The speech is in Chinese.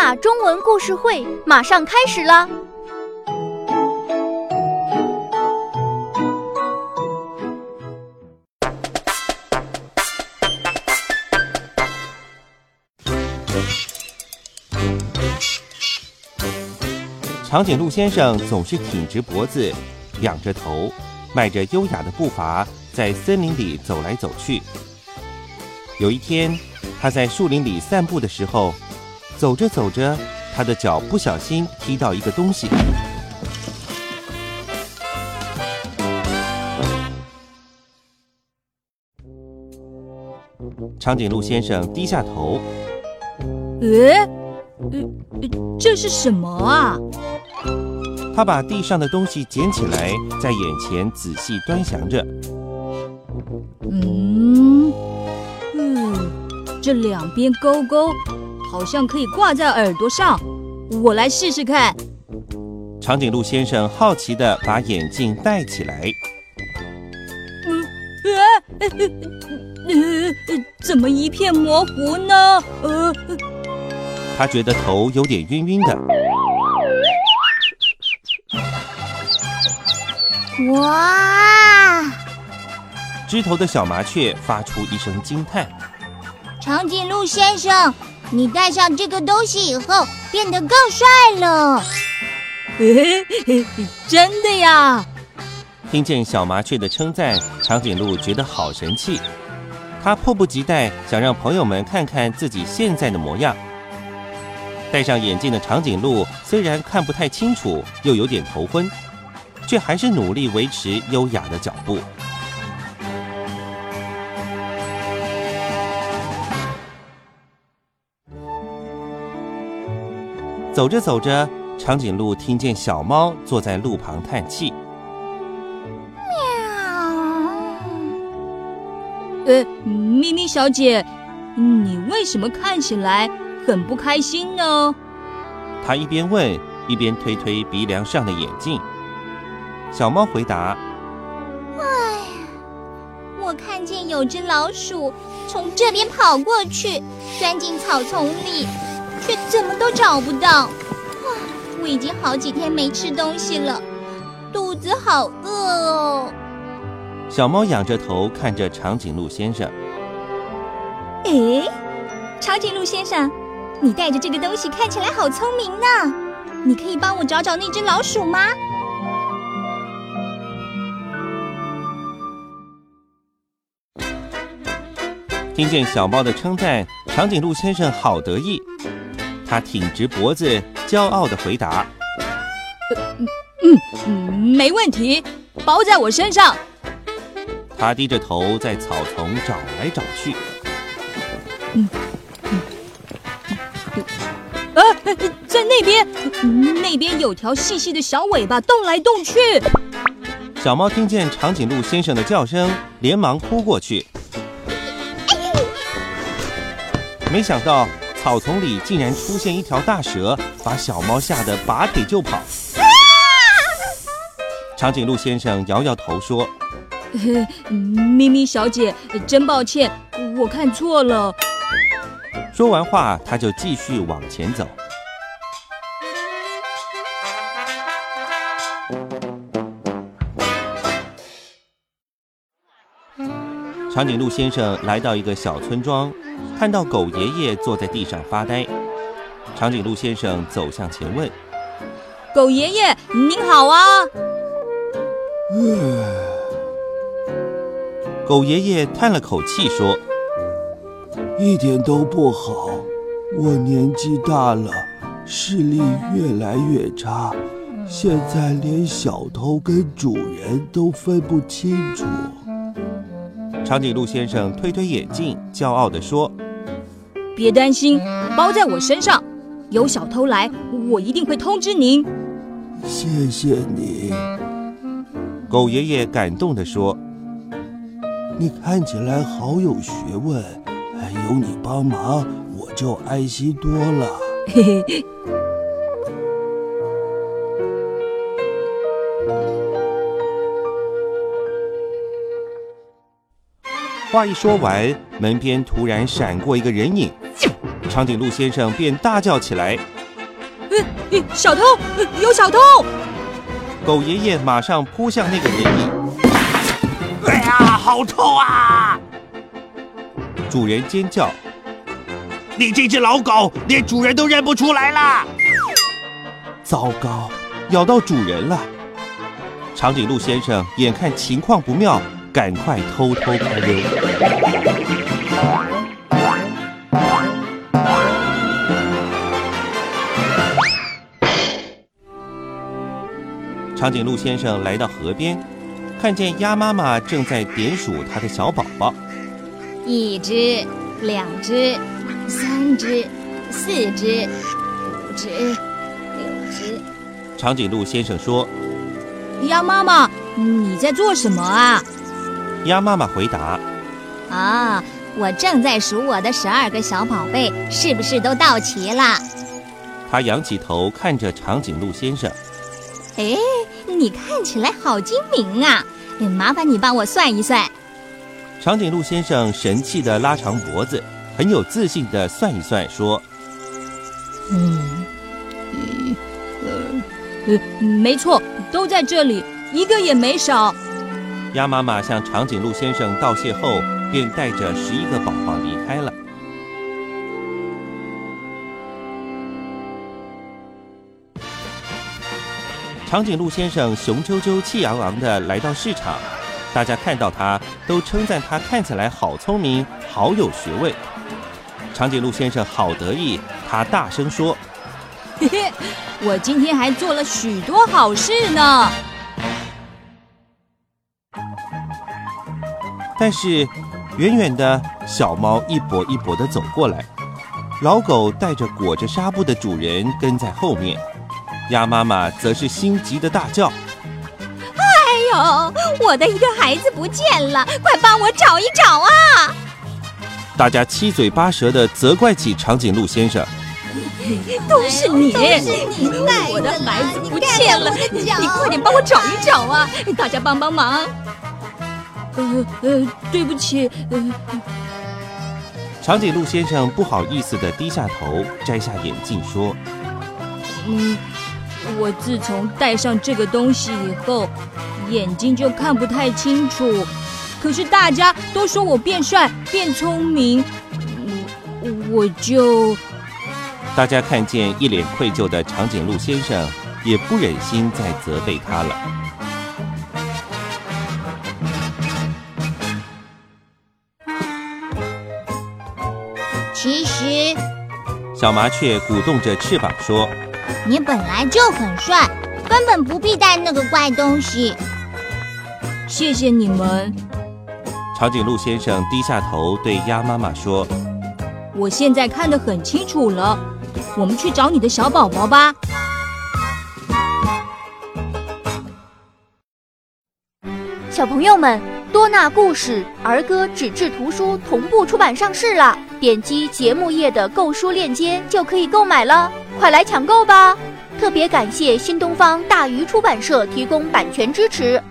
娜中文故事会马上开始啦！长颈鹿先生总是挺直脖子，仰着头，迈着优雅的步伐，在森林里走来走去。有一天，他在树林里散步的时候，走着走着，他的脚不小心踢到一个东西。长颈鹿先生低下头，呃，呃，这是什么啊？他把地上的东西捡起来，在眼前仔细端详着。嗯，嗯，这两边钩钩好像可以挂在耳朵上，我来试试看。长颈鹿先生好奇地把眼镜戴起来。嗯，呃，呃，怎么一片模糊呢？呃，他觉得头有点晕晕的。哇！枝头的小麻雀发出一声惊叹：“长颈鹿先生，你戴上这个东西以后变得更帅了。”嘿嘿，真的呀！听见小麻雀的称赞，长颈鹿觉得好神气。他迫不及待想让朋友们看看自己现在的模样。戴上眼镜的长颈鹿虽然看不太清楚，又有点头昏。却还是努力维持优雅的脚步。走着走着，长颈鹿听见小猫坐在路旁叹气。喵。呃，咪咪小姐，你为什么看起来很不开心呢？它一边问，一边推推鼻梁上的眼镜。小猫回答：“哎，我看见有只老鼠从这边跑过去，钻进草丛里，却怎么都找不到。哇，我已经好几天没吃东西了，肚子好饿哦。”小猫仰着头看着长颈鹿先生。哎，长颈鹿先生，你带着这个东西看起来好聪明呢。你可以帮我找找那只老鼠吗？听见小猫的称赞，长颈鹿先生好得意。他挺直脖子，骄傲的回答：“嗯嗯，没问题，包在我身上。”他低着头在草丛找来找去。嗯嗯，啊，在那边，那边有条细细的小尾巴动来动去。小猫听见长颈鹿先生的叫声，连忙扑过去。没想到草丛里竟然出现一条大蛇，把小猫吓得拔腿就跑。长颈鹿先生摇摇头说：“咪咪小姐，真抱歉，我看错了。”说完话，他就继续往前走。长颈鹿先生来到一个小村庄。看到狗爷爷坐在地上发呆，长颈鹿先生走向前问：“狗爷爷，您好啊！”狗爷爷叹了口气说：“一点都不好，我年纪大了，视力越来越差，现在连小偷跟主人都分不清楚。”长颈鹿先生推推眼镜，骄傲地说。别担心，包在我身上。有小偷来，我一定会通知您。谢谢你，狗爷爷感动地说：“你看起来好有学问，有你帮忙，我就安心多了。”话一说完，门边突然闪过一个人影。长颈鹿先生便大叫起来：“呃，小偷，有小偷！”狗爷爷马上扑向那个人影。哎呀，好臭啊！主人尖叫：“你这只老狗，连主人都认不出来了！”糟糕，咬到主人了！长颈鹿先生眼看情况不妙，赶快偷偷开溜。长颈鹿先生来到河边，看见鸭妈妈正在点数它的小宝宝。一只，两只，三只，四只，五只，六只。长颈鹿先生说：“鸭妈妈，你在做什么啊？”鸭妈妈回答：“啊，我正在数我的十二个小宝贝，是不是都到齐了？”他仰起头看着长颈鹿先生。哎，你看起来好精明啊！麻烦你帮我算一算。长颈鹿先生神气的拉长脖子，很有自信的算一算，说：“嗯，一、二，呃，没错，都在这里，一个也没少。”鸭妈妈向长颈鹿先生道谢后，便带着十一个宝宝离开了。长颈鹿先生雄赳赳、气昂昂地来到市场，大家看到他都称赞他看起来好聪明、好有学问。长颈鹿先生好得意，他大声说：“嘿嘿，我今天还做了许多好事呢。”但是，远远的小猫一跛一跛地走过来，老狗带着裹着纱布的主人跟在后面。鸭妈妈则是心急的大叫：“哎呦，我的一个孩子不见了！快帮我找一找啊！”大家七嘴八舌地责怪起长颈鹿先生：“都是你，都是你带我的孩子不见了！你快点帮我找一找啊！大家帮帮忙！”呃呃，对不起。呃，长颈鹿先生不好意思的低下头，摘下眼镜说：“嗯。”我自从戴上这个东西以后，眼睛就看不太清楚。可是大家都说我变帅、变聪明，我就……大家看见一脸愧疚的长颈鹿先生，也不忍心再责备他了。小麻雀鼓动着翅膀说。你本来就很帅，根本不必带那个怪东西。谢谢你们。长颈鹿先生低下头对鸭妈妈说：“我现在看得很清楚了，我们去找你的小宝宝吧。”小朋友们，多纳故事儿歌纸质图书同步出版上市了，点击节目页的购书链接就可以购买了。快来抢购吧！特别感谢新东方大鱼出版社提供版权支持。